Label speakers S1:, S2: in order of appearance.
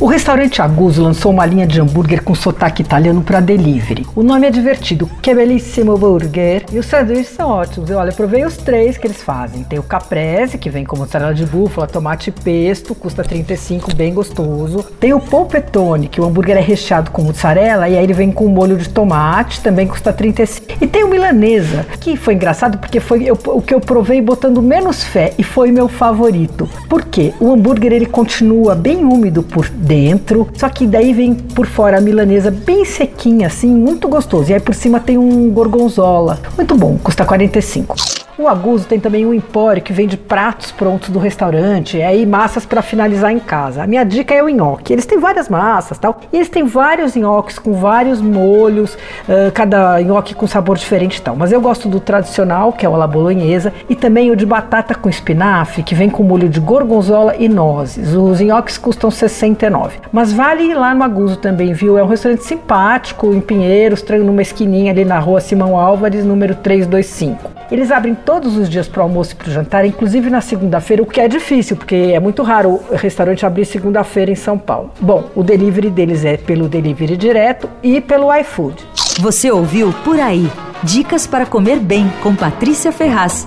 S1: O restaurante Aguso lançou uma linha de hambúrguer com sotaque italiano para delivery. O nome é divertido, que é belíssimo burger. E os sanduíches são ótimos. Eu, olha, provei os três que eles fazem. Tem o caprese, que vem com mozzarella de búfala, tomate e pesto, custa 35, bem gostoso. Tem o polpettone, que o hambúrguer é recheado com mussarela e aí ele vem com molho de tomate, também custa 35. E tem o milanesa, que foi engraçado porque foi eu, o que eu provei botando menos fé e foi meu favorito. Por quê? O hambúrguer ele continua bem úmido por dentro, só que daí vem por fora a milanesa bem sequinha assim, muito gostoso. E aí por cima tem um gorgonzola. Muito bom, custa 45. O Aguso tem também um empório que vende pratos prontos do restaurante, aí massas para finalizar em casa. A minha dica é o nhoque. Eles têm várias massas, tal, e eles têm vários nhoques com vários molhos, uh, cada nhoque com sabor diferente, tal. Mas eu gosto do tradicional, que é o la bolonhesa, e também o de batata com espinafre, que vem com molho de gorgonzola e nozes. Os nhoques custam 69. Mas vale ir lá no Aguso também, viu? É um restaurante simpático em Pinheiros, numa esquininha ali na rua Simão Álvares, número 325. Eles abrem todos os dias para o almoço e para o jantar, inclusive na segunda-feira, o que é difícil, porque é muito raro o restaurante abrir segunda-feira em São Paulo. Bom, o delivery deles é pelo delivery direto e pelo iFood.
S2: Você ouviu Por Aí. Dicas para comer bem com Patrícia Ferraz.